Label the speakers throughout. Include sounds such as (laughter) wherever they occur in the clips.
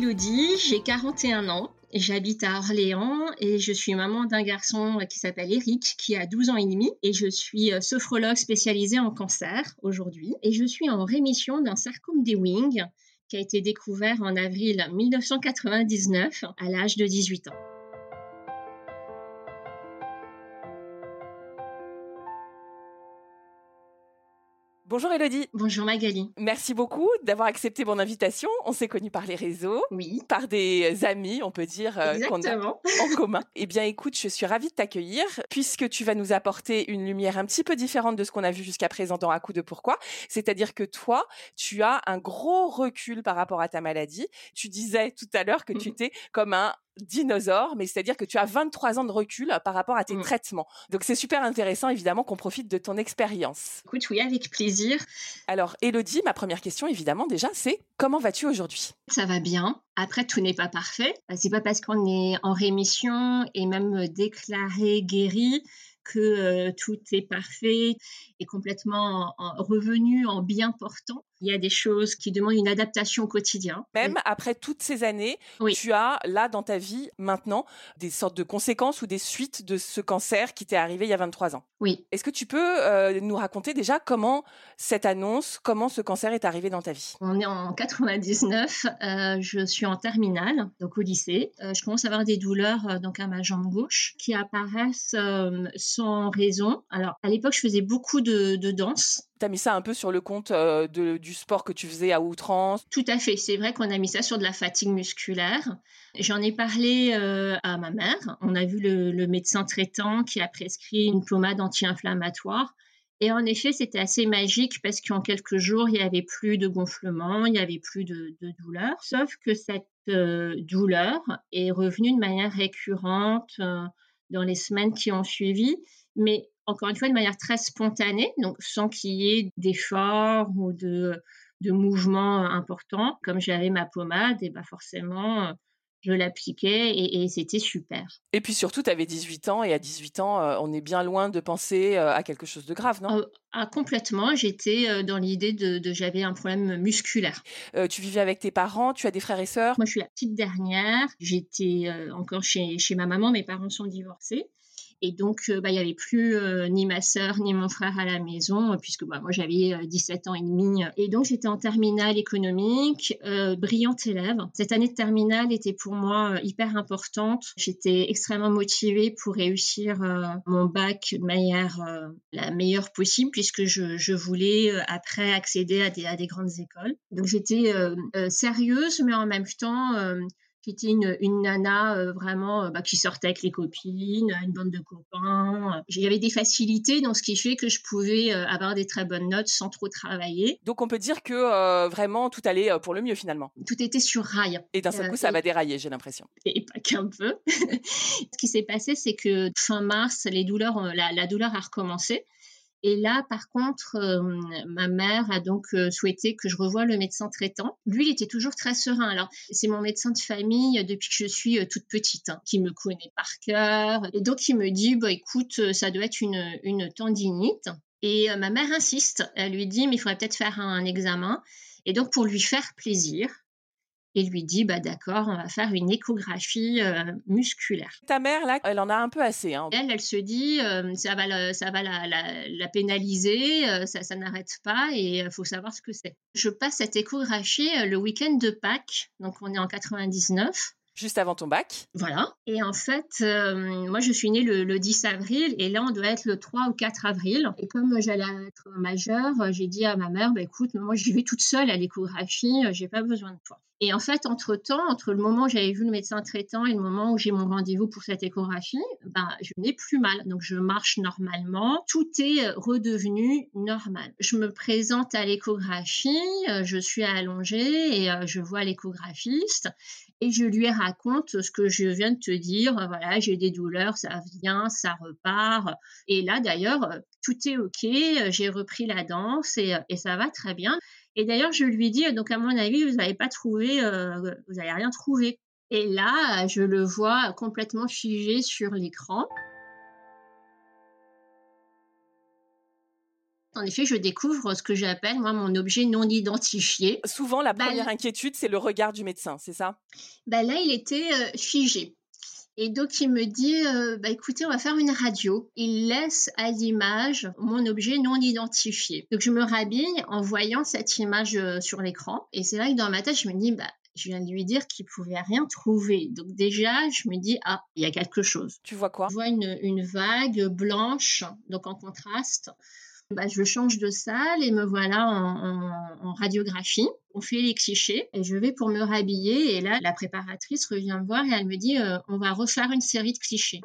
Speaker 1: Elodie, j'ai 41 ans. J'habite à Orléans et je suis maman d'un garçon qui s'appelle Eric, qui a 12 ans et demi. Et je suis euh, sophrologue spécialisée en cancer aujourd'hui. Et je suis en rémission d'un sarcome des wings qui a été découvert en avril 1999 à l'âge de 18 ans.
Speaker 2: Bonjour Elodie.
Speaker 1: Bonjour Magali.
Speaker 2: Merci beaucoup d'avoir accepté mon invitation. On s'est connus par les réseaux.
Speaker 1: Oui.
Speaker 2: Par des amis, on peut dire, euh, qu'on a en (laughs) commun. Eh bien, écoute, je suis ravie de t'accueillir puisque tu vas nous apporter une lumière un petit peu différente de ce qu'on a vu jusqu'à présent dans Un coup de pourquoi. C'est-à-dire que toi, tu as un gros recul par rapport à ta maladie. Tu disais tout à l'heure que tu mhm. étais comme un dinosaure, mais c'est-à-dire que tu as 23 ans de recul par rapport à tes mm. traitements. Donc c'est super intéressant évidemment qu'on profite de ton expérience.
Speaker 1: Écoute, oui, avec plaisir.
Speaker 2: Alors Elodie, ma première question évidemment déjà, c'est comment vas-tu aujourd'hui?
Speaker 1: Ça va bien. Après, tout n'est pas parfait. C'est pas parce qu'on est en rémission et même déclaré guéri que euh, tout est parfait et complètement revenu en bien portant. Il y a des choses qui demandent une adaptation au quotidien.
Speaker 2: Même après toutes ces années, tu as là dans ta vie maintenant des sortes de conséquences ou des suites de ce cancer qui t'est arrivé il y a 23 ans.
Speaker 1: Oui.
Speaker 2: Est-ce que tu peux euh, nous raconter déjà comment cette annonce, comment ce cancer est arrivé dans ta vie?
Speaker 1: On est en 99, euh, je suis en terminale, donc au lycée. Euh, je commence à avoir des douleurs donc à ma jambe gauche qui apparaissent sans raison. Alors à l'époque, je faisais beaucoup de, de danse
Speaker 2: tu as mis ça un peu sur le compte euh, du sport que tu faisais à outrance?
Speaker 1: Tout à fait. C'est vrai qu'on a mis ça sur de la fatigue musculaire. J'en ai parlé euh, à ma mère. On a vu le, médecin traitant qui a prescrit une pommade anti-inflammatoire. Et en effet, c'était assez magique parce qu'en quelques jours, il n'y avait plus de gonflement, il n'y avait plus de, douleur. Sauf que cette euh, douleur est revenue de manière récurrente dans les semaines qui ont suivi. Mais encore une fois, de manière très spontanée, donc sans qu'il y ait d'efforts ou de, de mouvements importants. Comme j'avais ma pommade, et bah forcément, je l'appliquais et, c'était super.
Speaker 2: Et puis surtout, tu avais 18 ans et à 18 ans, euh, on est bien loin de penser euh, à quelque chose de grave, non?
Speaker 1: Euh, ah, Complètement. J'étais dans l'idée de, j'avais un problème musculaire.
Speaker 2: tu vivais avec tes parents, tu as des frères et sœurs?
Speaker 1: Moi, je suis la petite dernière. J'étais encore chez, chez ma maman, mes parents sont divorcés. Et donc, euh, bah, il n'y avait plus euh, ni ma sœur ni mon frère à la maison, puisque bah, moi j'avais 17 euh, ans et demi. Et donc, j'étais en terminale économique, brillante élève. Cette année de terminale était pour moi hyper importante. J'étais extrêmement motivée pour réussir mon bac de manière la meilleure possible, puisque je, je voulais après accéder à des, à des grandes écoles. Donc, j'étais sérieuse, mais en même temps qui était une, une nana euh, vraiment euh, bah, qui sortait avec les copines, une bande de copains. Il y avait des facilités, donc ce qui fait que je pouvais euh, avoir des très bonnes notes sans trop travailler.
Speaker 2: Donc on peut dire que vraiment tout allait pour le mieux finalement.
Speaker 1: Tout était sur rail.
Speaker 2: Et d'un seul coup, ça va dérailler, j'ai l'impression.
Speaker 1: Et pas qu'un peu. (laughs) ce qui s'est passé, c'est que fin mars, les douleurs, la, la douleur a recommencé. Et là, par contre, euh, ma mère a donc euh, souhaité que je revoie le médecin traitant. Lui, il était toujours très serein. Alors, c'est mon médecin de famille depuis que je suis euh, toute petite, hein, qui me connaît par cœur. Et donc, il me dit, bah, écoute, ça doit être une, une tendinite. Et ma mère insiste. Elle lui dit, mais il faudrait peut-être faire un examen. Et donc, pour lui faire plaisir, et lui dit bah d'accord, on va faire une échographie euh, musculaire.
Speaker 2: Ta mère là, elle en a un peu assez. Hein.
Speaker 1: Elle, elle se dit euh, ça va, la, ça va la, la, pénaliser, euh, ça, ça n'arrête pas et il faut savoir ce que c'est. Je passe cette échographie le week-end de Pâques, donc on est en 99
Speaker 2: juste avant ton bac.
Speaker 1: Voilà. Et en fait, moi, je suis née le, 10 avril et là, on doit être le 3 ou 4 avril. Et comme j'allais être majeure, j'ai dit à ma mère, bah, écoute, moi, j'y vais toute seule à l'échographie, j'ai pas besoin de toi. Et en fait, entre-temps, entre le moment où j'avais vu le médecin traitant et le moment où j'ai mon rendez-vous pour cette échographie, ben, je n'ai plus mal. Donc, je marche normalement. Tout est euh, redevenu normal. Je me présente à l'échographie, euh, je suis allongée et euh, je vois l'échographiste. Et je lui raconte ce que je viens de te dire. Voilà, j'ai des douleurs, ça vient, ça repart. Et là, d'ailleurs, tout est OK. J'ai repris la danse et, ça va très bien. Et d'ailleurs, je lui dis, donc à mon avis, vous n'avez pas trouvé, vous n'avez rien trouvé. Et là, je le vois complètement figé sur l'écran. En effet, je découvre ce que j'appelle, moi, mon objet non identifié.
Speaker 2: Souvent, la bah, première inquiétude, c'est le regard du médecin, c'est ça?
Speaker 1: Bah, Là, il était euh, figé. Et donc, il me dit, euh, bah, écoutez, on va faire une radio. Il laisse à l'image mon objet non identifié. Donc, je me rhabille en voyant cette image euh, sur l'écran. Et c'est là que dans ma tête, je me dis, bah, je viens de lui dire qu'il pouvait rien trouver. Donc déjà, je me dis, ah, il y a quelque chose.
Speaker 2: Tu vois quoi?
Speaker 1: Je vois une, une vague blanche, donc en contraste, bah, je change de salle et me voilà en, radiographie. On fait les clichés et je vais pour me rhabiller. Et là, la préparatrice revient me voir et elle me dit euh, on va refaire une série de clichés.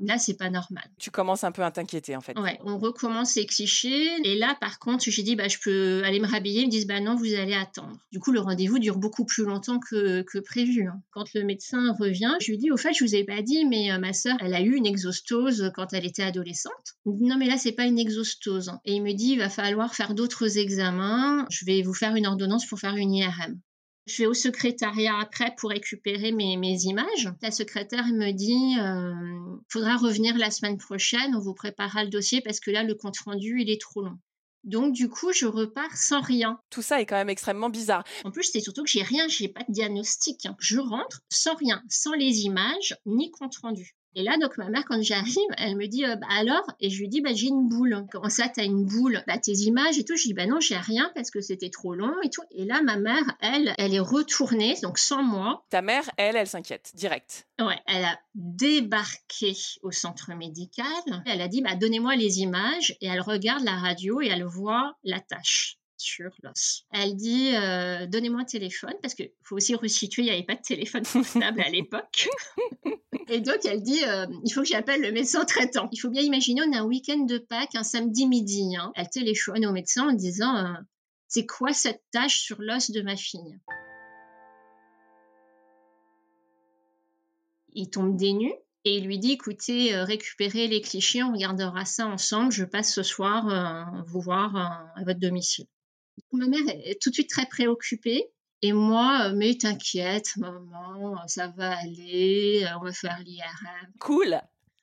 Speaker 1: Là, c'est pas normal.
Speaker 2: Tu commences un peu à t'inquiéter en fait.
Speaker 1: Ouais, on recommence les clichés. Et là, par contre, j'ai dit, bah, je peux aller me rhabiller. Ils me disent, bah non, vous allez attendre. Du coup, le rendez-vous dure beaucoup plus longtemps que, que prévu. Hein. Quand le médecin revient, je lui dis, au fait, je vous ai pas dit, mais euh, ma sœur, elle a eu une exostose quand elle était adolescente. non, mais là, c'est pas une exostose. Et il me dit, il va falloir faire d'autres examens. Je vais vous faire une ordonnance pour faire une IRM. Je vais au secrétariat après pour récupérer mes, mes images. La secrétaire me dit euh, faudra revenir la semaine prochaine, on vous préparera le dossier parce que là, le compte rendu, il est trop long. Donc du coup, je repars sans rien.
Speaker 2: Tout ça est quand même extrêmement bizarre.
Speaker 1: En plus, c'est surtout que j'ai rien, j'ai pas de diagnostic. Je rentre sans rien, sans les images ni compte rendu. Et là, donc, ma mère, quand j'arrive, elle me dit, euh, bah, alors? Et je lui dis, bah, j'ai une boule. Comment ça, t'as une boule? Bah, tes images et tout. Je dis, bah, non, j'ai rien parce que c'était trop long et tout. Et là, ma mère, elle, elle est retournée, donc sans moi.
Speaker 2: Ta mère, elle, elle s'inquiète, direct.
Speaker 1: Ouais, elle a débarqué au centre médical. Elle a dit, bah, donnez-moi les images. Et elle regarde la radio et elle voit la tâche sur l'os. Elle dit euh, donnez-moi un téléphone parce qu'il faut aussi resituer, il n'y avait pas de téléphone portable à l'époque. (laughs) Et donc elle dit euh, il faut que j'appelle le médecin traitant. Il faut bien imaginer on a un week-end de Pâques, un samedi midi. Hein. Elle téléphone au médecin en disant euh, c'est quoi cette tache sur l'os de ma fille? Il tombe des nues et il lui dit écoutez, récupérez les clichés, on regardera ça ensemble. Je passe ce soir vous voir à votre domicile. Ma mère est tout de suite très préoccupée. Et moi, euh, mais t'inquiète, maman, ça va aller, euh, on va faire l'IRM.
Speaker 2: Cool.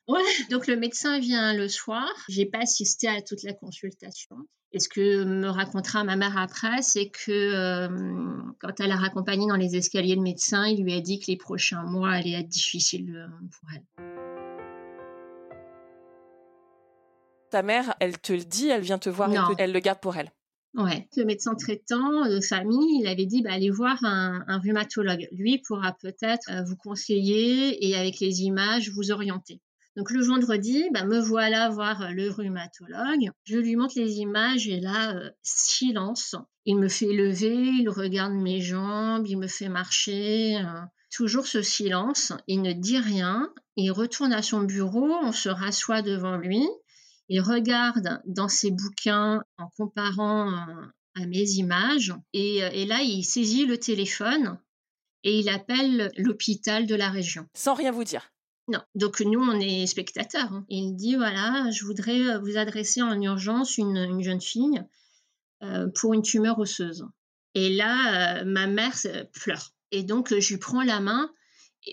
Speaker 1: Ouais, donc le médecin vient le soir. J'ai pas assisté à toute la consultation. Et ce que me racontera ma mère après, c'est que euh, quand elle a raccompagné dans les escaliers le médecin, il lui a dit que les prochains mois allaient être difficiles pour elle.
Speaker 2: Ta mère, elle te le dit, elle vient te voir, et elle le garde pour elle.
Speaker 1: Ouais. Le médecin traitant de famille, il avait dit bah, allez voir un, rhumatologue. Lui pourra peut-être euh, vous conseiller et avec les images vous orienter. Donc le vendredi, bah, me voilà voir le rhumatologue. Je lui montre les images et là, euh, silence. Il me fait lever, il regarde mes jambes, il me fait marcher. Euh, toujours ce silence. Il ne dit rien. Il retourne à son bureau, on se rassoit devant lui il regarde dans ses bouquins en comparant euh, à mes images euh, et, là il saisit le téléphone et il appelle l'hôpital de la région.
Speaker 2: Sans rien vous dire?
Speaker 1: Non, donc nous on est spectateurs. Hein. Il dit voilà, je voudrais euh, vous adresser en urgence une, jeune fille pour une tumeur osseuse. Et là, ma mère pleure. Et donc je lui prends la main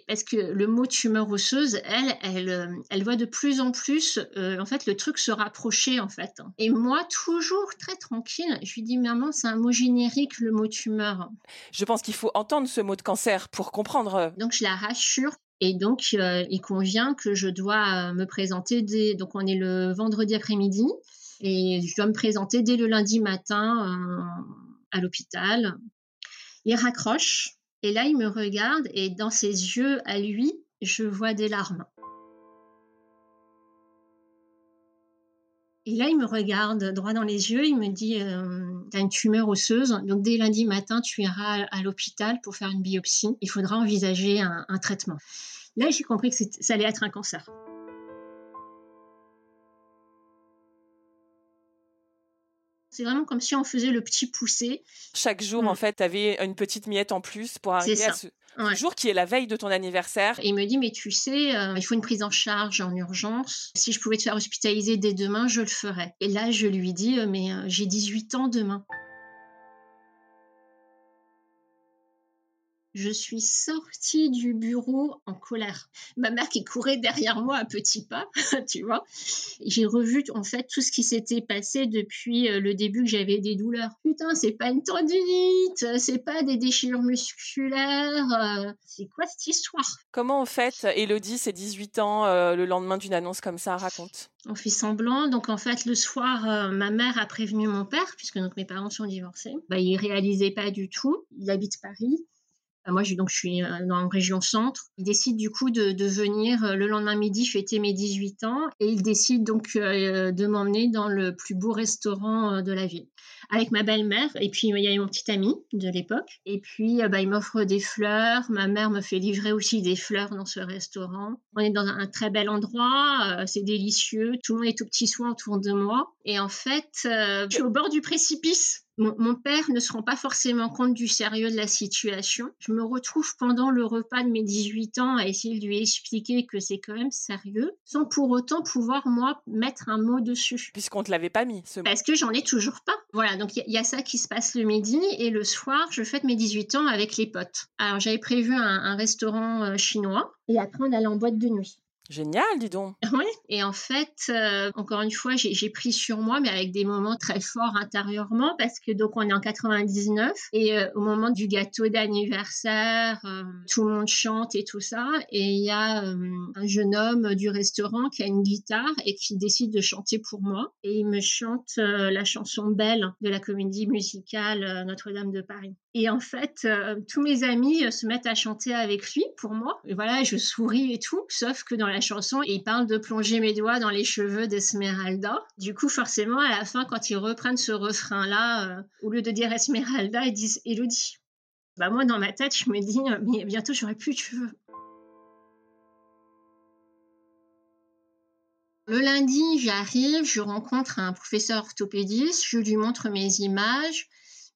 Speaker 1: parce que le mot tumeur osseuse, elle, elle, euh, elle voit de plus en plus, euh, en fait, le truc se rapprocher, en fait. Et moi, toujours très tranquille, je lui dis, maman, c'est un mot générique, le mot tumeur.
Speaker 2: Je pense qu'il faut entendre ce mot de cancer pour comprendre.
Speaker 1: Donc, je la rassure. Et donc, euh, il convient que je dois me présenter dès, donc on est le vendredi après-midi, et je dois me présenter dès le lundi matin à l'hôpital. Il raccroche, et là, il me regarde et dans ses yeux à lui, je vois des larmes. Et là, il me regarde droit dans les yeux, il me dit euh, Tu as une tumeur osseuse, donc dès lundi matin, tu iras à l'hôpital pour faire une biopsie. Il faudra envisager un, un traitement. Là, j'ai compris que ça allait être un cancer. C'est vraiment comme si on faisait le petit poussé.
Speaker 2: Chaque jour, en mm. fait, tu avais une petite miette en plus pour arriver à ce jour qui est la veille de ton anniversaire.
Speaker 1: Et il me dit, mais tu sais, euh, il faut une prise en charge en urgence. Si je pouvais te faire hospitaliser dès demain, je le ferais. Et là, je lui dis, euh, mais euh, j'ai 18 ans demain. Je suis sortie du bureau en colère. Ma mère qui courait derrière moi à petits pas, (laughs) tu vois. J'ai revu en fait tout ce qui s'était passé depuis euh, le début que j'avais des douleurs. Putain, c'est pas une tendinite, c'est pas des déchirures musculaires. Euh, c'est quoi cette histoire?
Speaker 2: Comment en fait, Elodie, ses 18 ans, euh, le lendemain d'une annonce comme ça, raconte?
Speaker 1: On fait semblant. Donc en fait, le soir, ma mère a prévenu mon père, puisque donc mes parents sont divorcés. Bah, il réalisait pas du tout. Il habite Paris. Euh, moi, je, donc, je suis euh, région centre. Il décide du coup de, venir euh, le lendemain midi fêter mes 18 ans et il décide donc de m'emmener dans le plus beau restaurant de la ville avec ma belle-mère. Et puis, il y a mon petit ami de l'époque. Et puis, bah, il m'offre des fleurs. Ma mère me fait livrer aussi des fleurs dans ce restaurant. On est dans un, très bel endroit. c'est délicieux. Tout le monde est au petit soin autour de moi. Et en fait, je suis au bord du précipice mon, père ne se rend pas forcément compte du sérieux de la situation. Je me retrouve pendant le repas de mes 18 ans à essayer de lui expliquer que c'est quand même sérieux, sans pour autant pouvoir, moi, mettre un mot dessus.
Speaker 2: Puisqu'on ne te l'avait pas mis, ce mot.
Speaker 1: Parce que j'en ai toujours pas. Voilà, donc il y, a ça qui se passe le midi, et le soir, je fête mes 18 ans avec les potes. Alors j'avais prévu un, un restaurant euh, chinois, et après on allait en boîte de nuit.
Speaker 2: Génial, dis donc. (laughs)
Speaker 1: Oui. Et en fait, euh, encore une fois, j'ai pris sur moi, mais avec des moments très forts intérieurement, parce que donc on est en 99 et euh, au moment du gâteau d'anniversaire, euh, tout le monde chante et tout ça, et il y a un jeune homme du restaurant qui a une guitare et qui décide de chanter pour moi, et il me chante la chanson Belle de la comédie musicale Notre-Dame de Paris. Et en fait, tous mes amis se mettent à chanter avec lui pour moi. Et voilà, je souris et tout, sauf que dans la chanson, il parle de plonger mes doigts dans les cheveux d'Esmeralda. Du coup, forcément, à la fin, quand ils reprennent ce refrain-là, euh, au lieu de dire Esmeralda, ils disent Elodie. Bah moi, dans ma tête, je me dis, euh, mais bientôt, j'aurai plus de cheveux. Le lundi, j'arrive, je rencontre un professeur orthopédiste, je lui montre mes images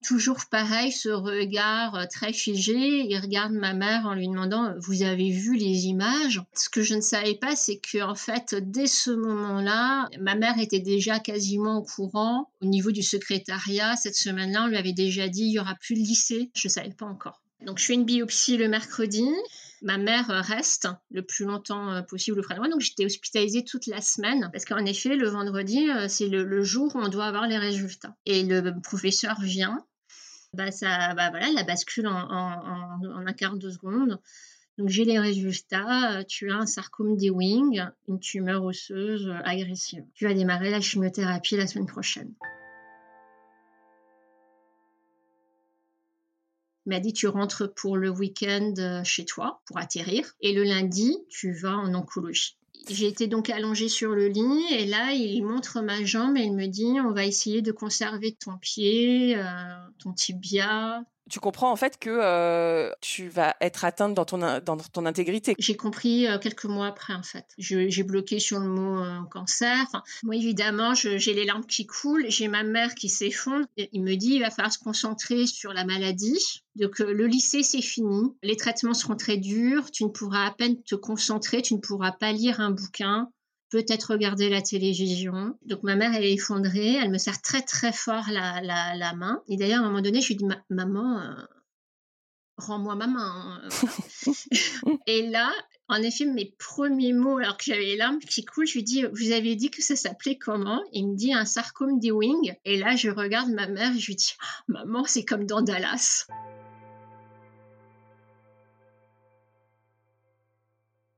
Speaker 1: toujours pareil, ce regard euh, très figé. Il regarde ma mère en lui demandant Vous avez vu les images? Ce que je ne savais pas, c'est que en fait, dès ce moment-là, ma mère était déjà quasiment au courant. Au niveau du secrétariat, cette semaine-là, on lui avait déjà dit Il y aura plus de lycée. Je ne savais pas encore. Donc, je fais une biopsie le mercredi. Ma mère reste le plus longtemps euh, possible auprès de moi. Donc, j'étais hospitalisée toute la semaine parce qu'en effet, le vendredi, euh, c'est le, jour où on doit avoir les résultats. Et le professeur vient bah, ça, bah, voilà, la bascule en, un quart de seconde. Donc j'ai les résultats, tu as un sarcome des wings, une tumeur osseuse agressive. Tu vas démarrer la chimiothérapie la semaine prochaine. Il m'a dit tu rentres pour le week-end euh, chez toi pour atterrir et le lundi tu vas en oncologie. J'ai été donc allongée sur le lit et là, il montre ma jambe et il me dit on va essayer de conserver ton pied, euh, ton tibia,
Speaker 2: tu comprends en fait que euh, tu vas être atteinte dans ton, dans ton intégrité.
Speaker 1: J'ai compris euh, quelques mois après en fait. J'ai bloqué sur le mot euh, cancer. Moi évidemment, j'ai les larmes qui coulent, j'ai ma mère qui s'effondre. Il me dit il va falloir se concentrer sur la maladie. Donc le lycée c'est fini, les traitements seront très durs, tu ne pourras à peine te concentrer, tu ne pourras pas lire un bouquin peut-être regarder la télévision. Donc ma mère, est effondrée, elle me serre très très fort la, la, main. Et d'ailleurs, à un moment donné, je lui dis, maman, euh, rends-moi ma main. Hein, euh. (laughs) et là, en effet, mes premiers mots, alors que j'avais les larmes qui coulent, je lui dis, vous avez dit que ça s'appelait comment? Il me dit un sarcome des wings. Et là, je regarde ma mère je lui dis, ah, maman, c'est comme dans Dallas.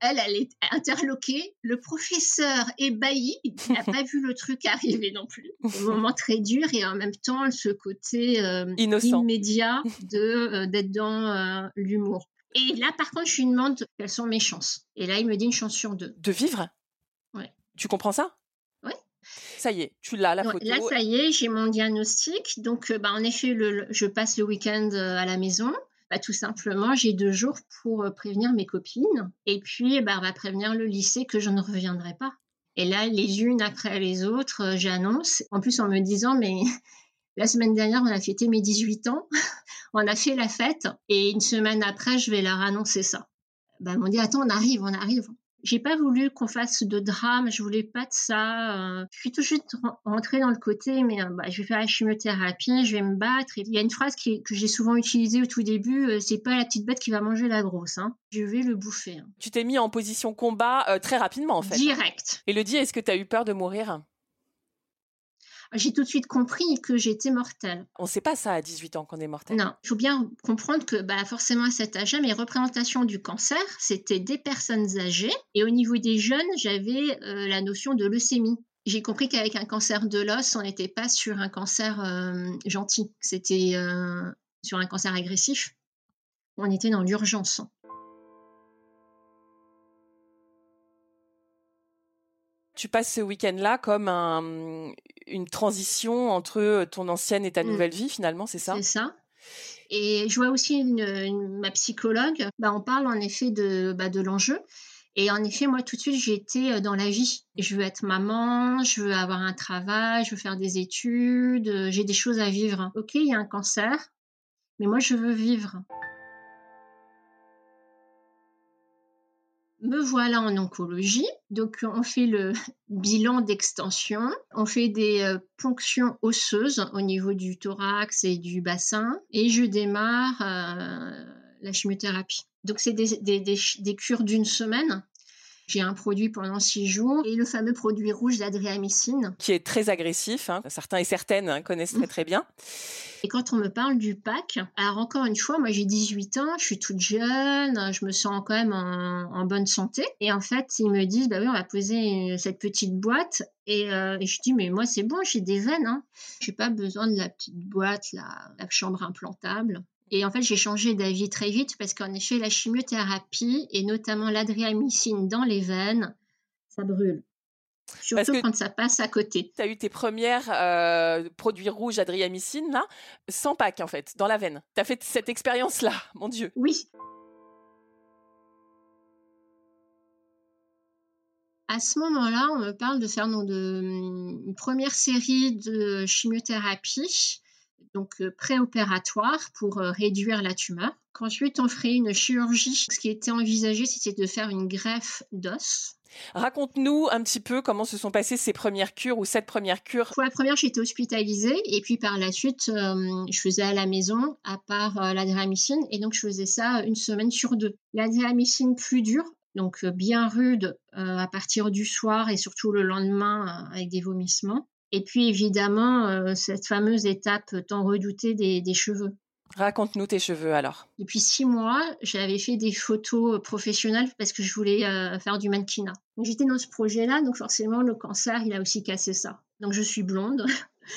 Speaker 1: Elle, elle est interloquée. Le professeur ébahi, il n'a pas vu le truc arriver non plus. Un moment très dur et en même temps ce côté euh, immédiat (laughs) de euh, d'être dans euh, l'humour. Et là, par contre, je lui demande quelles sont mes chances. Et là, il me dit une chance sur deux.
Speaker 2: De vivre?
Speaker 1: Ouais.
Speaker 2: Tu comprends ça? Ça y est, tu l'as, la photo.
Speaker 1: Là, ça y est, j'ai mon diagnostic. Donc, bah, en effet, le, je passe le week-end à la maison. Bah, tout simplement, j'ai deux jours pour euh, prévenir mes copines et puis bah, on va prévenir le lycée que je ne reviendrai pas. Et là, les unes après les autres, euh, j'annonce, en plus en me disant, mais (laughs) La semaine dernière, on a fêté mes 18 ans. (laughs) on a fait la fête et une semaine après, je vais leur annoncer ça. Ben, ils m'ont dit, attends, on arrive, on arrive. J'ai pas voulu qu'on fasse de drame, je voulais pas de ça. Euh. je suis tout de suite rentrée dans le côté, mais euh, bah, je vais faire la chimiothérapie, je vais me battre. il y a une phrase que j'ai souvent utilisée au tout début, euh, c'est pas la petite bête qui va manger la grosse, hein. je vais le bouffer. Hein.
Speaker 2: Tu t'es mis en position combat très rapidement en fait.
Speaker 1: Direct.
Speaker 2: Et le dit, est-ce que tu as eu peur de mourir?
Speaker 1: J'ai tout de suite compris que j'étais mortelle.
Speaker 2: On ne sait pas ça à 18 ans qu'on est mortel.
Speaker 1: Non, il faut bien comprendre que bah, forcément à cet âge-là, mes représentations du cancer, c'était des personnes âgées. Et au niveau des jeunes, j'avais euh, la notion de leucémie. J'ai compris qu'avec un cancer de l'os, on n'était pas sur un cancer euh, gentil, c'était euh, sur un cancer agressif. On était dans l'urgence.
Speaker 2: Tu passes ce week-end-là comme une transition entre ton ancienne et ta mmh. nouvelle vie, finalement, c'est ça?
Speaker 1: C'est ça. Et je vois aussi ma psychologue, bah, on parle en effet de, bah, de l'enjeu. Et en effet, moi, tout de suite, j'étais euh, dans la vie. Je veux être maman, je veux avoir un travail, je veux faire des études, euh, j'ai des choses à vivre. Ok, il y a un cancer, mais moi, je veux vivre. Me voilà en oncologie. Donc, on fait le (laughs) bilan d'extension. On fait des euh, ponctions osseuses au niveau du thorax et du bassin. Et je démarre euh, la chimiothérapie. Donc, c'est des, cures d'une semaine. J'ai un produit pendant six jours et le fameux produit rouge d'adriamycine.
Speaker 2: Qui est très agressif. Hein. Certains et certaines hein, connaissent très très bien.
Speaker 1: Et quand on me parle du PAC, alors encore une fois, moi j'ai 18 ans, je suis toute jeune, je me sens quand même en, bonne santé. Et en fait, ils me disent, bah oui, on va poser cette petite boîte. Et, euh, je dis, mais moi c'est bon, j'ai des veines. Hein. J'ai pas besoin de la petite boîte, la, la chambre implantable. Et en fait, j'ai changé d'avis très vite parce qu'en effet, la chimiothérapie et notamment l'adriamycine dans les veines, ça brûle. Surtout quand ça passe à côté.
Speaker 2: Tu as eu tes premières euh, produits rouges adriamycine, là, sans pack, en fait, dans la veine. Tu as fait cette expérience-là, (laughs) mon Dieu.
Speaker 1: Oui. À ce moment-là, on me parle de faire de, une première série de chimiothérapie donc euh, préopératoire pour euh, réduire la tumeur. Qu'ensuite, on ferait une chirurgie. Ce qui était envisagé, c'était de faire une greffe d'os.
Speaker 2: Raconte-nous un petit peu comment se sont passées ces premières cures ou cette première cure.
Speaker 1: Pour la première, j'étais hospitalisée et puis par la suite, euh, je faisais à la maison à part la dramycine et donc je faisais ça une semaine sur deux. La dramycine plus dure, donc bien rude à partir du soir et surtout le lendemain avec des vomissements. Et puis évidemment, euh, cette fameuse étape tant redoutée des, cheveux.
Speaker 2: Raconte-nous tes cheveux alors.
Speaker 1: Depuis six mois, j'avais fait des photos professionnelles parce que je voulais euh, faire du mannequinat. J'étais dans ce projet-là, donc forcément le cancer, il a aussi cassé ça. Donc je suis blonde,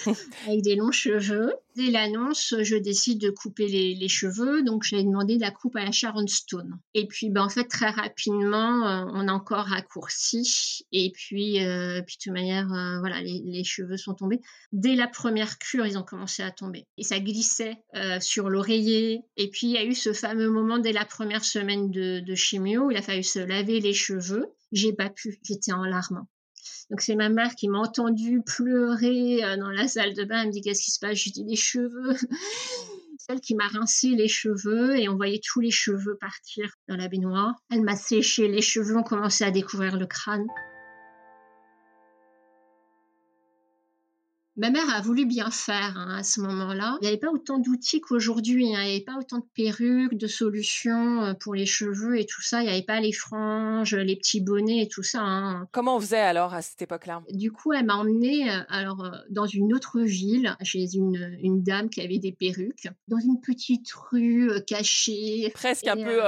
Speaker 1: (laughs) avec des longs cheveux. Dès l'annonce, je décide de couper les, cheveux, donc j'ai demandé la coupe à la Sharon Stone. Et puis, ben, en fait, très rapidement, euh, on a encore raccourci. Et puis, euh, puis de toute manière, euh, voilà, les, cheveux sont tombés. Dès la première cure, ils ont commencé à tomber. Et ça glissait sur l'oreiller. Et puis, il y a eu ce fameux moment dès la première semaine de, de chimio où il a fallu se laver les cheveux. J'ai pas pu, j'étais en larmes. Donc c'est ma mère qui m'a entendu pleurer euh, dans la salle de bain. Elle me dit qu'est-ce qui se passe? Je dis les cheveux. (laughs) Celle qui m'a rincé les cheveux et on voyait tous les cheveux partir dans la baignoire. Elle m'a séché les cheveux, on commençait à découvrir le crâne. Ma mère a voulu bien faire hein, à ce moment-là. Il n'y avait pas autant d'outils qu'aujourd'hui. Hein. Il n'y avait pas autant de perruques, de solutions euh, pour les cheveux et tout ça. Il n'y avait pas les franges, les petits bonnets et tout ça. Hein.
Speaker 2: Comment on faisait alors à cette époque-là?
Speaker 1: Du coup, elle m'a emmenée euh, alors euh, dans une autre ville chez une, une, dame qui avait des perruques, dans une petite rue cachée.
Speaker 2: Presque un peu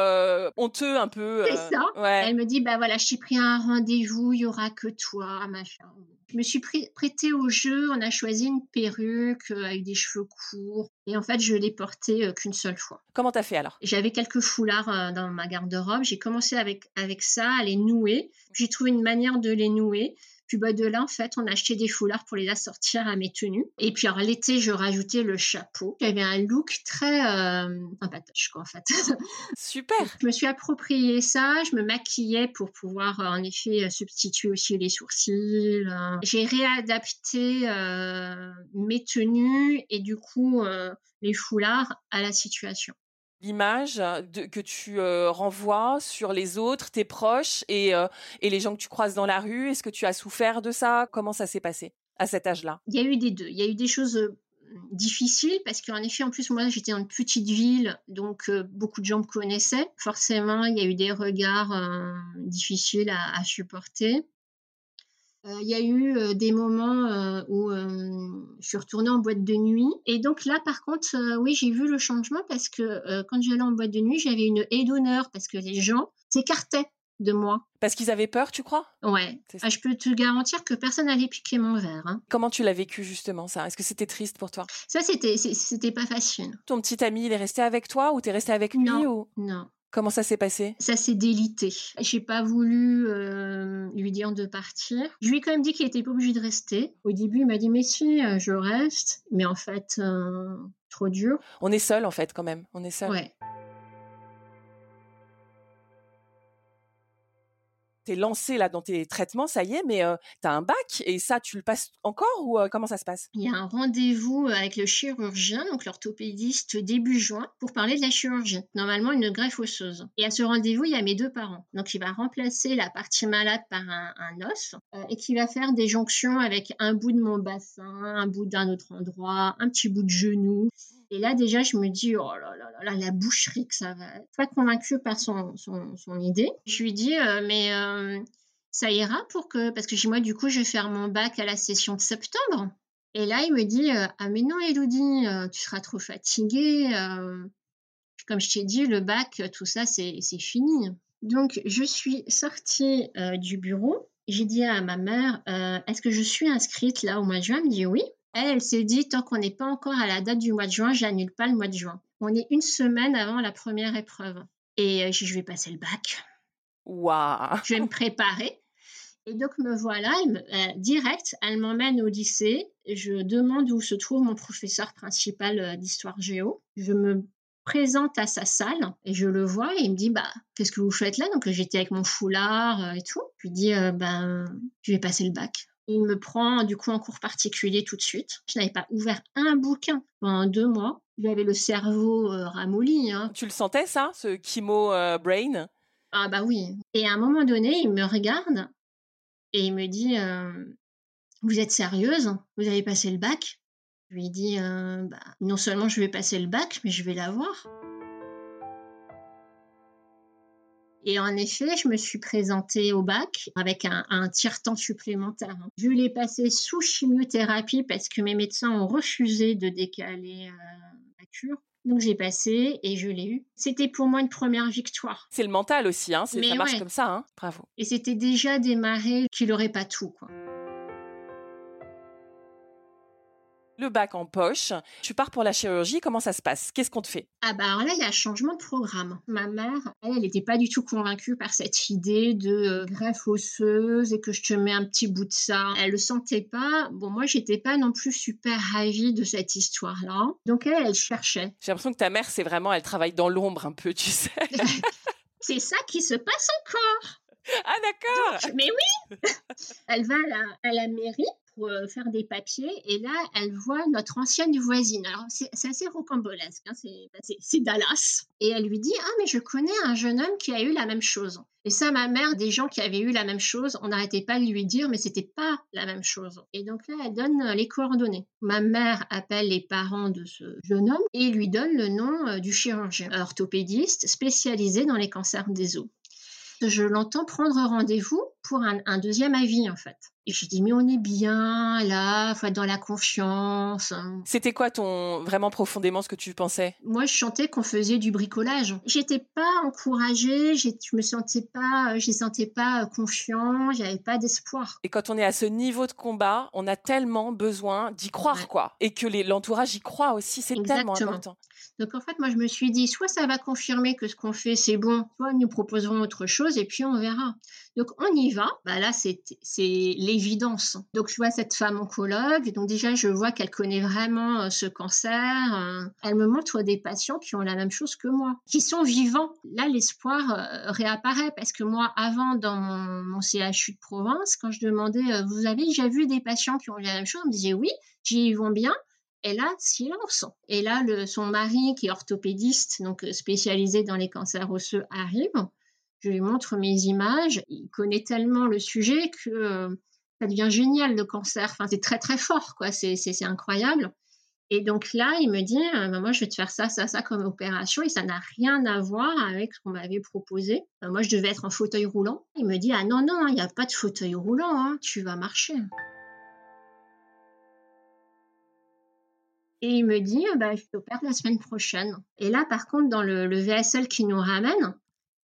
Speaker 2: honteux, un peu.
Speaker 1: C'est ça. Elle me dit bah voilà, j'ai pris un rendez-vous, il y aura que toi, machin. Je me suis prêtée au jeu. On a choisi une perruque euh, avec des cheveux courts. Et en fait, je l'ai portée euh, qu'une seule fois.
Speaker 2: Comment t'as fait alors?
Speaker 1: J'avais quelques foulards euh, dans ma garde-robe. J'ai commencé avec, avec ça, à les nouer. J'ai trouvé une manière de les nouer. Puis bah, de là, en fait, on a acheté des foulards pour les assortir à mes tenues. Et puis alors l'été, je rajoutais le chapeau. J'avais un look très euh, quoi, en fait. (laughs)
Speaker 2: Super.
Speaker 1: je me suis approprié ça. Je me maquillais pour pouvoir euh, en effet substituer aussi les sourcils. Euh. J'ai réadapté euh, mes tenues et du coup les foulards à la situation
Speaker 2: l'image que tu euh, renvoies sur les autres, tes proches et, euh, et les gens que tu croises dans la rue? Est-ce que tu as souffert de ça? Comment ça s'est passé à cet âge-là?
Speaker 1: Il y a eu des deux. Il y a eu des choses euh, difficiles parce qu'en effet, en plus, moi, j'étais dans une petite ville, donc beaucoup de gens me connaissaient. Forcément, il y a eu des regards difficiles à, supporter. Euh, il y a eu euh, des moments euh, où je suis retournée en boîte de nuit. Et donc là, par contre, oui, j'ai vu le changement parce que quand j'allais en boîte de nuit, j'avais une haie d'honneur parce que les gens s'écartaient de moi.
Speaker 2: Parce qu'ils avaient peur, tu crois?
Speaker 1: Ouais. Ah, je peux te garantir que personne n'allait piquer mon verre. Hein.
Speaker 2: Comment tu l'as vécu justement ça? Est-ce que c'était triste pour toi?
Speaker 1: Ça, c'était c'était pas facile.
Speaker 2: Ton petit ami, il est resté avec toi ou t'es resté avec lui
Speaker 1: Non.
Speaker 2: Ou...
Speaker 1: Non.
Speaker 2: Comment ça s'est passé?
Speaker 1: Ça s'est délité. J'ai pas voulu euh, lui dire de partir. Je lui ai quand même dit qu'il était pas obligé de rester. Au début, il m'a dit mais si, euh, je reste. Mais en fait, euh, trop dur.
Speaker 2: On est seul en fait quand même. On est seul.
Speaker 1: Ouais.
Speaker 2: Lancé là dans tes traitements, ça y est, mais euh, tu as un bac et ça, tu le passes encore ou euh, comment ça se passe?
Speaker 1: Il y a un rendez-vous euh, avec le chirurgien, donc l'orthopédiste, début juin, pour parler de la chirurgie. Normalement, une greffe osseuse. Et à ce rendez-vous, il y a mes deux parents. Donc, il va remplacer la partie malade par un, un os et qui va faire des jonctions avec un bout de mon bassin, un bout d'un autre endroit, un petit bout de genou. Et là, déjà, je me dis, oh là là là, la boucherie que ça va. Pas convaincue par son, son, son, idée. Je lui dis, euh, mais euh, ça ira pour que. Parce que moi, du coup, je vais faire mon bac à la session de septembre. Et là, il me dit, euh, ah, mais non, Elodie, tu seras trop fatiguée. comme je t'ai dit, le bac, tout ça, c'est fini. Donc, je suis sortie du bureau. J'ai dit à ma mère, est-ce que je suis inscrite là au mois de juin? Elle me dit oui. Elle, elle s'est dit, tant qu'on n'est pas encore à la date du mois de juin, j'annule pas le mois de juin. On est une semaine avant la première épreuve. Et euh, je vais passer le bac.
Speaker 2: Waouh
Speaker 1: Je vais me préparer. Et donc me voilà, euh, direct, elle m'emmène au lycée. Je demande où se trouve mon professeur principal euh, d'histoire géo. Je me présente à sa salle et je le vois et il me dit bah qu'est-ce que vous faites là? Donc j'étais avec mon foulard et tout je lui dis ben je vais passer le bac il me prend du coup en cours particulier tout de suite. Je n'avais pas ouvert un bouquin pendant deux mois. J'avais le cerveau euh, ramolli. Hein.
Speaker 2: Tu le sentais ça, ce chemo euh, brain?
Speaker 1: Ah bah oui. Et à un moment donné, il me regarde et il me dit euh, Vous êtes sérieuse? Vous avez passé le bac? Je lui dis bah, Non seulement je vais passer le bac, mais je vais l'avoir. Et en effet, je me suis présentée au bac avec un, un tiers-temps supplémentaire. Je l'ai passé sous chimiothérapie parce que mes médecins ont refusé de décaler euh, la cure. Donc j'ai passé et je l'ai eu. C'était pour moi une première victoire.
Speaker 2: C'est le mental aussi, hein. ça marche comme ça. Hein. Bravo.
Speaker 1: Et c'était déjà démarré qu'il n'aurait pas tout. Quoi.
Speaker 2: Le bac en poche, tu pars pour la chirurgie, comment ça se passe? Qu'est-ce qu'on te fait?
Speaker 1: Ah bah alors là, il y a un changement de programme. Ma mère, elle, elle n'était pas du tout convaincue par cette idée de euh, greffe osseuse et que je te mets un petit bout de ça. Elle le sentait pas. Bon, moi, j'étais pas non plus super ravie de cette histoire-là. Donc elle, elle cherchait.
Speaker 2: J'ai l'impression que ta mère, c'est vraiment, elle travaille dans l'ombre un peu, tu sais. (laughs)
Speaker 1: c'est ça qui se passe encore.
Speaker 2: Ah d'accord.
Speaker 1: mais oui. (laughs) elle va à la mairie euh, faire des papiers et là, elle voit notre ancienne voisine. Alors, c'est assez rocambolesque, hein, bah, c'est Dallas. Et elle lui dit Ah, mais je connais un jeune homme qui a eu la même chose. Et ça, ma mère, des gens qui avaient eu la même chose, on n'arrêtait pas de lui dire, mais c'était pas la même chose. Et donc là, elle donne euh, les coordonnées. Ma mère appelle les parents de ce jeune homme et lui donne le nom euh, du chirurgien orthopédiste spécialisé dans les cancers des os je l'entends prendre rendez-vous pour un, deuxième avis, en fait. Et je dis, mais on est bien là, faut être dans la confiance.
Speaker 2: C'était quoi ton, vraiment profondément ce que tu pensais?
Speaker 1: Moi, je chantais qu'on faisait du bricolage. J'étais pas encouragée, je me sentais pas, je sentais pas confiant, j'avais pas d'espoir.
Speaker 2: Et quand on est à ce niveau de combat, on a tellement besoin d'y croire, quoi. Et que l'entourage y croit aussi, c'est tellement important.
Speaker 1: Donc en fait, moi, je me suis dit, soit ça va confirmer que ce qu'on fait, c'est bon, soit nous proposerons autre chose et puis on verra. Donc on y va. Bah là, c'est l'évidence. Donc, je vois cette femme oncologue. Donc, déjà, je vois qu'elle connaît vraiment euh, ce cancer. Euh. Elle me montre des patients qui ont la même chose que moi, qui sont vivants. Là, l'espoir euh, réapparaît parce que moi, avant, dans mon, CHU de Provence, quand je demandais, vous avez déjà vu des patients qui ont la même chose? On me disait oui, j'y vont bien. Et là, silence. Et là, son mari, qui est orthopédiste, donc spécialisé dans les cancers osseux, arrive je lui montre mes images. Il connaît tellement le sujet que euh, ça devient génial le cancer. Enfin, c'est très très fort, quoi. C'est, incroyable. Et donc là, il me dit, euh, bah, moi, je vais te faire ça, ça, ça comme opération, et ça n'a rien à voir avec ce qu'on m'avait proposé. Bah, moi, je devais être en fauteuil roulant. Il me dit, ah non, non, il n'y a pas de fauteuil roulant, hein, tu vas marcher. Et il me dit, bah, je t'opère la semaine prochaine. Et là, par contre, dans le, le VSL qui nous ramène,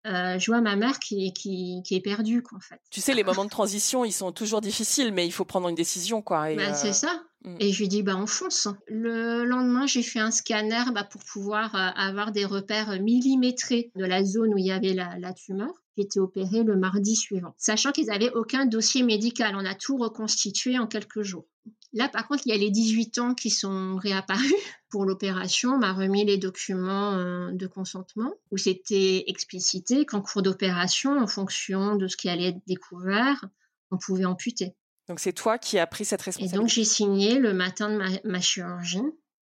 Speaker 1: euh, je vois ma mère qui, qui, est perdue, quoi, en fait.
Speaker 2: Tu sais, les moments de transition, ils sont toujours difficiles, mais il faut prendre une décision, quoi.
Speaker 1: Bah, c'est euh, ça. Mm. Et je lui dis, bah, on fonce. Le lendemain, j'ai fait un scanner bah, pour pouvoir euh, avoir des repères millimétrés de la zone où il y avait la, la tumeur. J'ai été opérée le mardi suivant, sachant qu'ils n'avaient aucun dossier médical. On a tout reconstitué en quelques jours. Là, par contre, il y a les 18 ans qui sont réapparus (laughs) pour l'opération. On m'a remis les documents euh, de consentement où c'était explicité qu'en cours d'opération, en fonction de ce qui allait être découvert, on pouvait amputer.
Speaker 2: Donc c'est toi qui as pris cette responsabilité.
Speaker 1: Et donc j'ai signé le matin de ma, chirurgie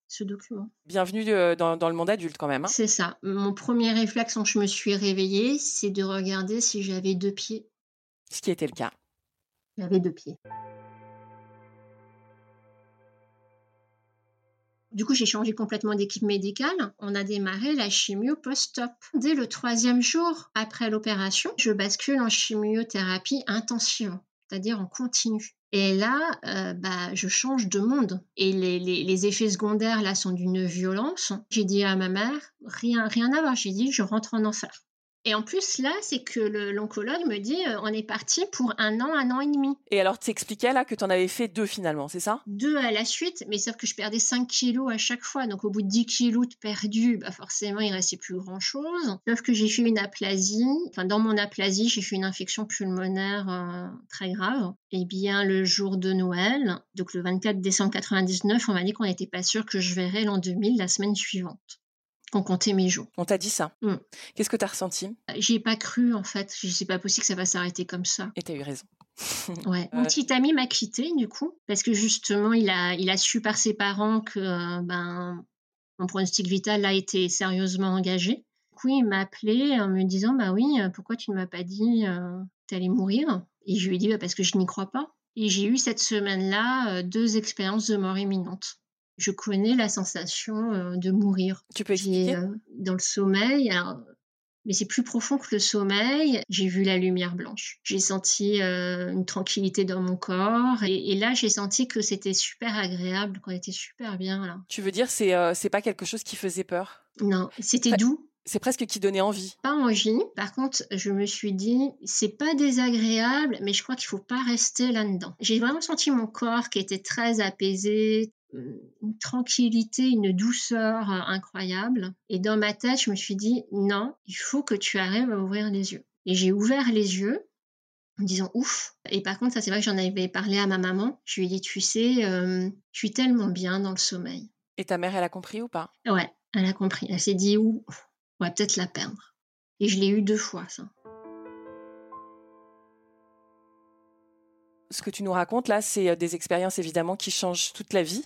Speaker 1: ce document.
Speaker 2: Bienvenue euh, dans, le monde adulte quand même. Hein.
Speaker 1: C'est ça. Mon premier réflexe quand je me suis réveillée, c'est de regarder si j'avais deux pieds.
Speaker 2: Ce qui était le cas.
Speaker 1: J'avais deux pieds. Du coup, j'ai changé complètement d'équipe médicale. On a démarré la chimio post-op. Dès le troisième jour après l'opération, je bascule en chimiothérapie intensive, c'est-à-dire en continu. Et là, euh, bah, je change de monde. Et les, les, effets secondaires, là, sont d'une violence. J'ai dit à ma mère, rien, rien à voir. J'ai dit, je rentre en enfer. Et en plus, là, c'est que l'oncologue me dit euh, on est parti pour un an, un an et demi.
Speaker 2: Et alors, tu expliquais là que tu en avais fait deux finalement, c'est ça?
Speaker 1: Deux à la suite, mais sauf que je perdais 5 kilos à chaque fois. Donc, au bout de 10 kilos de perdus, bah forcément, il restait plus grand-chose. Sauf que j'ai fait une aplasie. Enfin, dans mon aplasie, j'ai fait une infection pulmonaire euh, très grave. Et bien, le jour de Noël, donc le 24 décembre 99, on m'a dit qu'on n'était pas sûr que je verrais l'an 2000 la semaine suivante qu'on comptait mes jours.
Speaker 2: On t'a dit ça. Mm. Qu'est-ce que tu as ressenti
Speaker 1: J'y ai pas cru en fait. C'est pas possible que ça va s'arrêter comme ça.
Speaker 2: Et tu as eu raison. (laughs)
Speaker 1: ouais. Mon petit ami m'a quitté du coup parce que justement il a il a su par ses parents que euh, ben mon pronostic vital a été sérieusement engagé. Du coup il m'a appelé en me disant bah oui euh, pourquoi tu ne m'as pas dit euh, tu allais mourir? Et je lui ai dit bah, parce que je n'y crois pas. Et j'ai eu cette semaine-là deux expériences de mort imminente je connais la sensation de mourir.
Speaker 2: Tu peux expliquer?
Speaker 1: Dans le sommeil, mais c'est plus profond que le sommeil. J'ai vu la lumière blanche. J'ai senti euh, une tranquillité dans mon corps. Et, là, j'ai senti que c'était super agréable, qu'on était super bien là.
Speaker 2: Tu veux dire, c'est c'est pas quelque chose qui faisait peur?
Speaker 1: Non, c'était doux.
Speaker 2: C'est presque qui donnait envie.
Speaker 1: Pas envie. Par contre, je me suis dit, c'est pas désagréable, mais je crois qu'il faut pas rester là-dedans. J'ai vraiment senti mon corps qui était très apaisé, une tranquillité, une douceur euh, incroyable. Et dans ma tête, je me suis dit, non, il faut que tu arrives à ouvrir les yeux. Et j'ai ouvert les yeux en me disant ouf. Et par contre, ça c'est vrai que j'en avais parlé à ma maman. Je lui ai dit, tu sais, euh, je suis tellement bien dans le sommeil.
Speaker 2: Et ta mère, elle a compris ou pas?
Speaker 1: Ouais, elle a compris. Elle s'est dit, ouh, on va peut-être la perdre. Et je l'ai eu deux fois, ça.
Speaker 2: Ce que tu nous racontes là, c'est euh, des expériences évidemment qui changent toute la vie,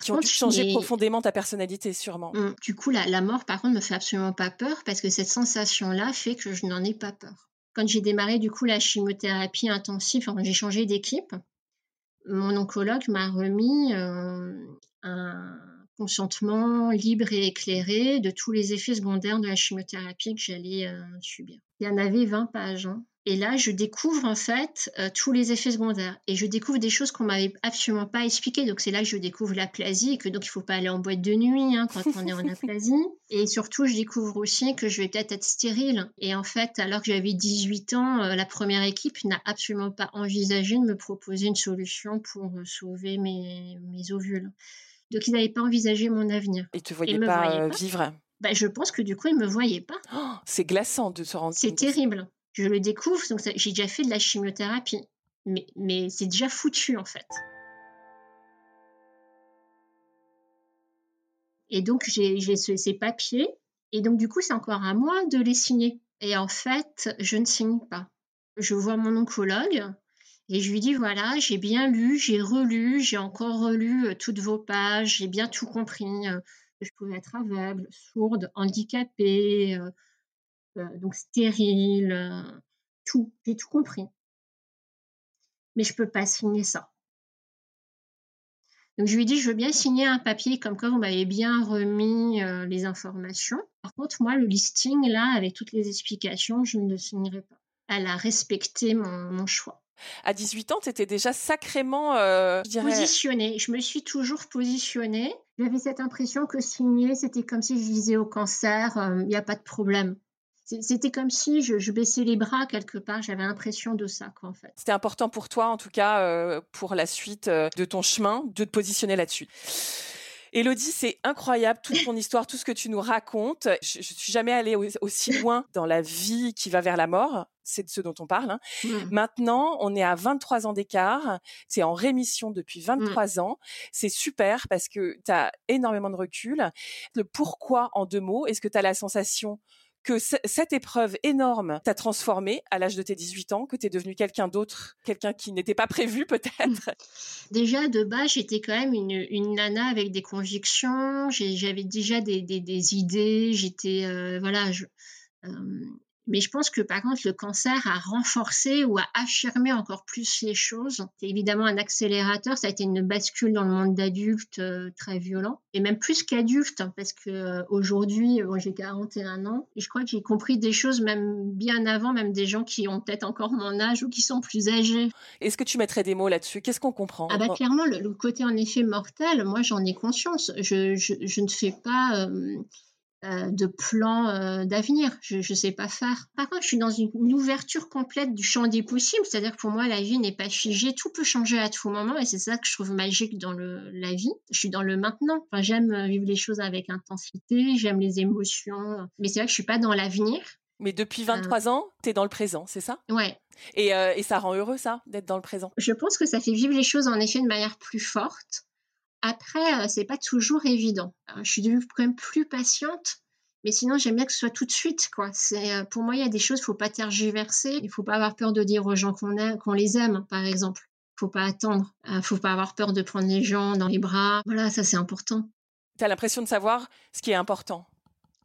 Speaker 2: qui ont changé profondément ta personnalité sûrement.
Speaker 1: Mmh. Du coup, la, la, mort, par contre, me fait absolument pas peur parce que cette sensation-là fait que je n'en ai pas peur. Quand j'ai démarré du coup la chimiothérapie intensive, enfin, j'ai changé d'équipe, mon oncologue m'a remis euh, un consentement libre et éclairé de tous les effets secondaires de la chimiothérapie que j'allais euh, subir. Il y en avait 20 pages. Hein. Et là, je découvre en fait euh, tous les effets secondaires. Et je découvre des choses qu'on m'avait absolument pas expliquées. Donc c'est là que je découvre l'aplasie et que donc il faut pas aller en boîte de nuit hein, quand on est en (laughs) aplasie. Et surtout, je découvre aussi que je vais peut-être être stérile. Et en fait, alors que j'avais 18 ans, euh, la première équipe n'a absolument pas envisagé de me proposer une solution pour euh, sauver mes, mes ovules. Donc ils n'avaient pas envisagé mon avenir.
Speaker 2: Ils te voyaient, pas, vivre.
Speaker 1: Bah, je pense que du coup, ils me voyaient pas.
Speaker 2: Oh, c'est glaçant de se rendre
Speaker 1: compte. C'est terrible. Je le découvre, donc j'ai déjà fait de la chimiothérapie, mais, c'est déjà foutu en fait. Et donc j'ai ces papiers, et donc du coup c'est encore à moi de les signer. Et en fait, je ne signe pas. Je vois mon oncologue et je lui dis voilà, j'ai bien lu, j'ai relu, j'ai encore relu euh, toutes vos pages, j'ai bien tout compris. Euh, je pouvais être aveugle, sourde, handicapée, euh, donc stérile, tout, j'ai tout compris. Mais je ne peux pas signer ça. Donc je lui dis je veux bien signer un papier comme quoi vous m'avez bien remis les informations. Par contre, moi, le listing, là, avec toutes les explications, je ne le signerai pas. Elle a respecté mon choix
Speaker 2: à 18 ans, tu étais déjà sacrément euh,
Speaker 1: positionnée. Je me suis toujours positionnée. J'avais cette impression que signer, c'était comme si je disais au cancer, il euh, n'y a pas de problème. C'était comme si je, baissais les bras quelque part. J'avais l'impression de ça, quoi, en fait.
Speaker 2: C'était important pour toi, en tout cas, euh, pour la suite de ton chemin, de te positionner là-dessus. Elodie, c'est incroyable toute ton histoire, tout ce que tu nous racontes. Je, ne suis jamais allée aussi loin dans la vie qui va vers la mort. C'est de ce dont on parle. Hein. Mmh. Maintenant, on est à 23 ans d'écart. C'est en rémission depuis 23 mmh. ans. C'est super parce que tu as énormément de recul. Le pourquoi en deux mots, est-ce que tu as la sensation que cette épreuve énorme t'a transformé à l'âge de tes 18 ans, que tu es devenu quelqu'un d'autre, quelqu'un qui n'était pas prévu peut-être?
Speaker 1: Déjà, de base, j'étais quand même une, nana avec des convictions, j'avais déjà des, idées, j'étais, euh, voilà, euh, mais je pense que par contre, le cancer a renforcé ou a affirmé encore plus les choses. C'est évidemment un accélérateur. Ça a été une bascule dans le monde d'adulte euh, très violent. Et même plus qu'adulte, hein, parce que euh, aujourd'hui, j'ai 41 ans. Et je crois que j'ai compris des choses même bien avant, même des gens qui ont peut-être encore mon âge ou qui sont plus âgés.
Speaker 2: Est-ce que tu mettrais des mots là-dessus? Qu'est-ce qu'on comprend?
Speaker 1: Ah bah clairement, le, côté en effet mortel, moi j'en ai conscience. Je, je, je, ne fais pas... Euh, de plans euh, d'avenir. Je ne sais pas faire. Par contre, je suis dans une, ouverture complète du champ des possibles. C'est-à-dire que pour moi, la vie n'est pas figée. Tout peut changer à tout moment. Et c'est ça que je trouve magique dans le, la vie. Je suis dans le maintenant. Enfin, j'aime euh, vivre les choses avec intensité. J'aime les émotions. Mais c'est vrai que je suis pas dans l'avenir.
Speaker 2: Mais depuis 23 ans, tu es dans le présent, c'est ça?
Speaker 1: Ouais.
Speaker 2: Et, et ça rend heureux, ça, d'être dans le présent?
Speaker 1: Je pense que ça fait vivre les choses, en effet, de manière plus forte. Après, euh, c'est pas toujours évident. Euh, je suis devenue quand même plus patiente, mais sinon j'aime bien que ce soit tout de suite. Quoi. C'est euh, pour moi, il y a des choses, faut pas tergiverser. Il faut pas avoir peur de dire aux gens qu'on qu'on les aime, par exemple. Faut pas attendre. faut pas avoir peur de prendre les gens dans les bras. Voilà, ça c'est important.
Speaker 2: Tu as l'impression de savoir ce qui est important.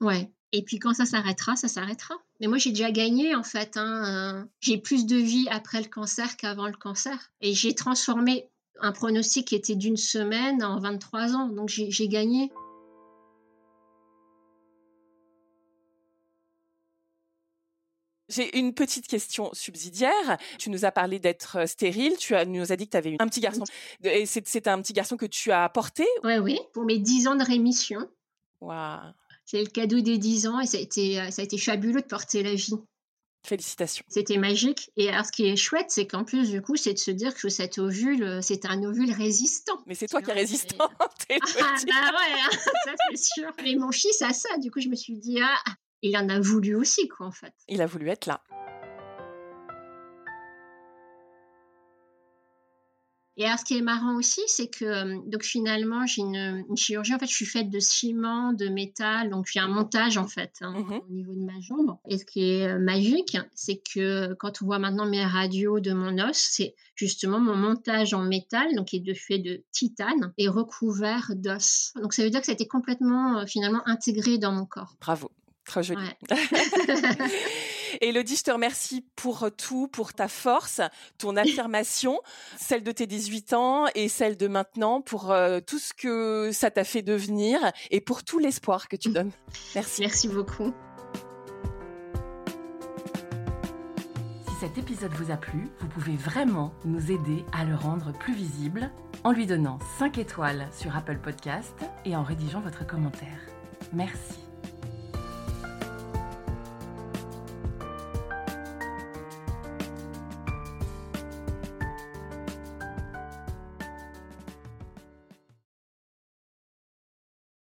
Speaker 1: Ouais. Et puis quand ça s'arrêtera, ça s'arrêtera. Mais moi, j'ai déjà gagné en fait. Hein. J'ai plus de vie après le cancer qu'avant le cancer. Et j'ai transformé un pronostic qui était d'une semaine en 23 ans. Donc j'ai gagné.
Speaker 2: J'ai une petite question subsidiaire. Tu nous as parlé d'être euh, stérile. Tu as, nous as dit que tu avais un petit garçon. Et c'est un petit garçon que tu as porté
Speaker 1: Oui, oui, pour mes 10 ans de rémission.
Speaker 2: Waouh.
Speaker 1: C'est le cadeau des 10 ans et ça a été, ça a été fabuleux de porter la vie.
Speaker 2: Félicitations.
Speaker 1: C'était magique. Et alors, ce qui est chouette, c'est qu'en plus, du coup, c'est de se dire que cet ovule, euh, c'est un ovule résistant.
Speaker 2: Mais c'est toi qui es résistant. (laughs) (laughs)
Speaker 1: ah, bah ouais, hein, (laughs) ça c'est sûr. Mais mon fils a ça. Du coup, je me suis dit, ah, il en a voulu aussi, quoi, en fait.
Speaker 2: Il a voulu être là.
Speaker 1: Et alors, ce qui est marrant aussi, c'est que euh, donc finalement, j'ai une, chirurgie. En fait, je suis faite de ciment, de métal, donc j'ai un montage en fait hein, mhm. au niveau de ma jambe. Et ce qui est euh, magique, c'est que quand on voit maintenant mes radios de mon os, c'est justement mon montage en métal, donc qui est de fait de titane et recouvert d'os. Donc ça veut dire que ça a été complètement euh, finalement intégré dans mon corps.
Speaker 2: Bravo. Très joli. Elodie, (laughs) je te remercie pour tout, pour ta force, ton (laughs) affirmation, celle de tes 18 ans et celle de maintenant, pour euh, tout ce que ça t'a fait devenir et pour tout l'espoir que tu (laughs) donnes. Merci.
Speaker 1: Merci beaucoup.
Speaker 3: Si cet épisode vous a plu, vous pouvez vraiment nous aider à le rendre plus visible en lui donnant 5 étoiles sur Apple Podcast et en rédigeant votre commentaire. Merci.